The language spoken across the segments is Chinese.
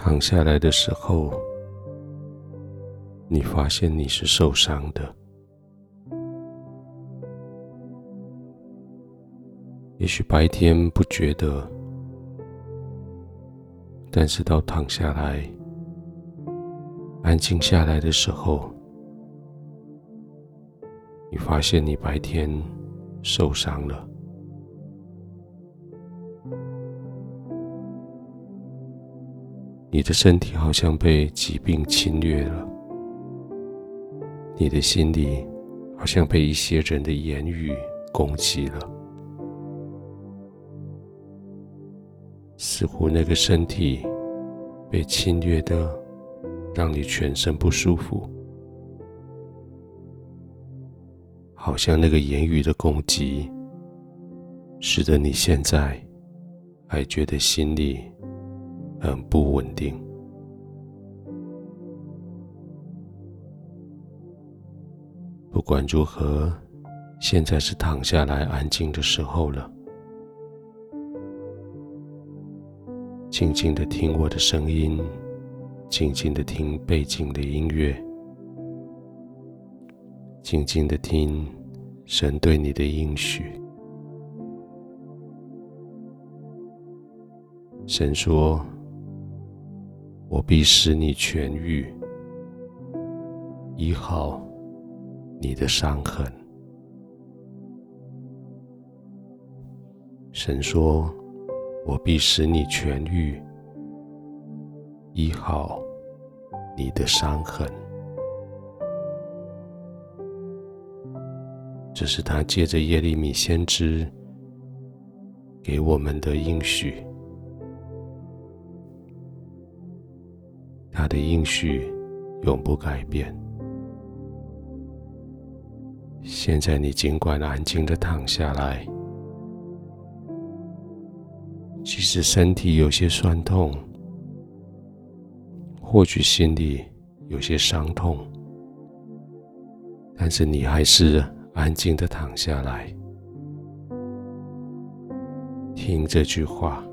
躺下来的时候，你发现你是受伤的。也许白天不觉得，但是到躺下来、安静下来的时候，你发现你白天受伤了。你的身体好像被疾病侵略了，你的心里好像被一些人的言语攻击了，似乎那个身体被侵略的让你全身不舒服，好像那个言语的攻击，使得你现在还觉得心里。很不稳定。不管如何，现在是躺下来安静的时候了。静静的听我的声音，静静的听背景的音乐，静静的听神对你的应许。神说。我必使你痊愈，医好你的伤痕。神说：“我必使你痊愈，医好你的伤痕。”这是他借着耶利米先知给我们的应许。的应许永不改变。现在你尽管安静的躺下来，即使身体有些酸痛，或许心里有些伤痛，但是你还是安静的躺下来，听这句话。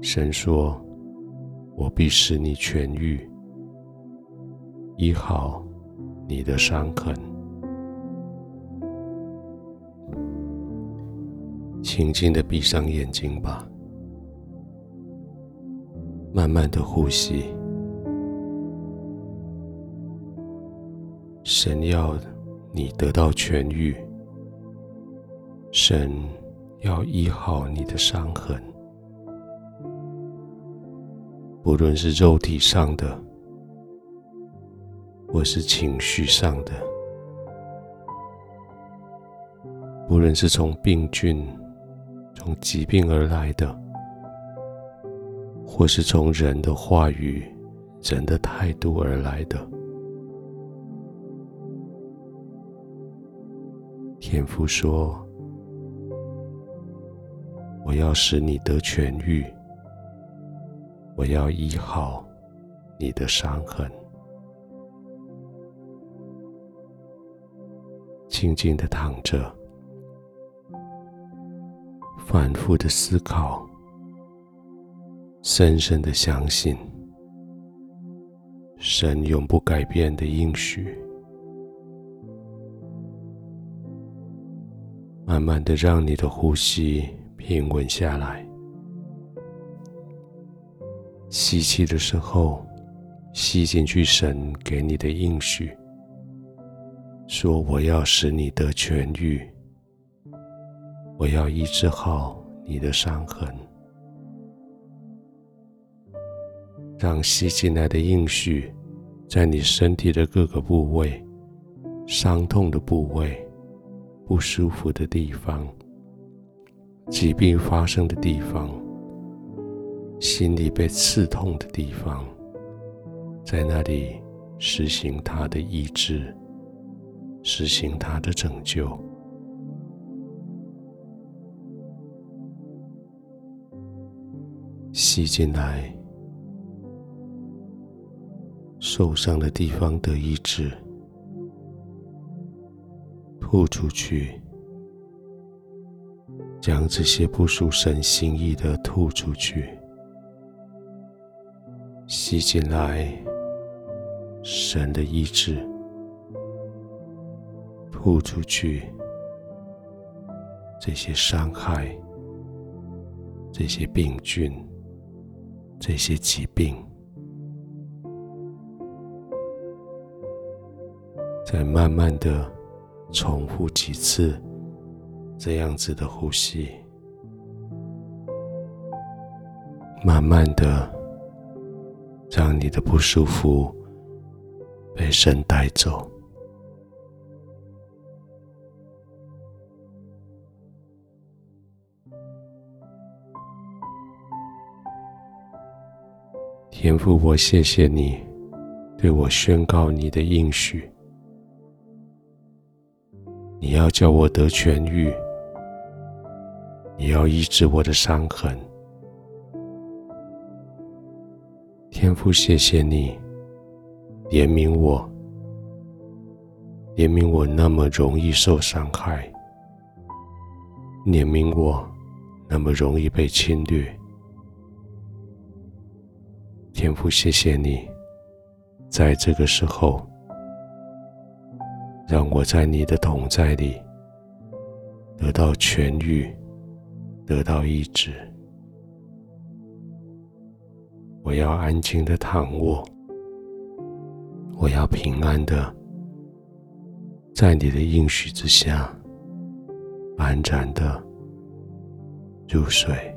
神说。我必使你痊愈，医好你的伤痕。轻轻的闭上眼睛吧，慢慢的呼吸。神要你得到痊愈，神要医好你的伤痕。不论是肉体上的，或是情绪上的，不论是从病菌、从疾病而来的，或是从人的话语、人的态度而来的，天父说：“我要使你得痊愈。”我要医好你的伤痕，静静的躺着，反复的思考，深深的相信神永不改变的应许，慢慢的让你的呼吸平稳下来。吸气的时候，吸进去神给你的应许，说：“我要使你得痊愈，我要医治好你的伤痕。”让吸进来的应许，在你身体的各个部位、伤痛的部位、不舒服的地方、疾病发生的地方。心里被刺痛的地方，在那里实行他的意志，实行他的拯救。吸进来，受伤的地方得医治；吐出去，将这些不属神心意的吐出去。吸进来神的意志，吐出去这些伤害、这些病菌、这些疾病。再慢慢的重复几次这样子的呼吸，慢慢的让你的不舒服被神带走。天父，我谢谢你对我宣告你的应许。你要叫我得痊愈，你要医治我的伤痕。天父，谢谢你怜悯我，怜悯我那么容易受伤害，怜悯我那么容易被侵略。天父，谢谢你在这个时候。让我在你的同在里得到痊愈，得到医治。我要安静的躺卧，我要平安的在你的应许之下安然的入睡。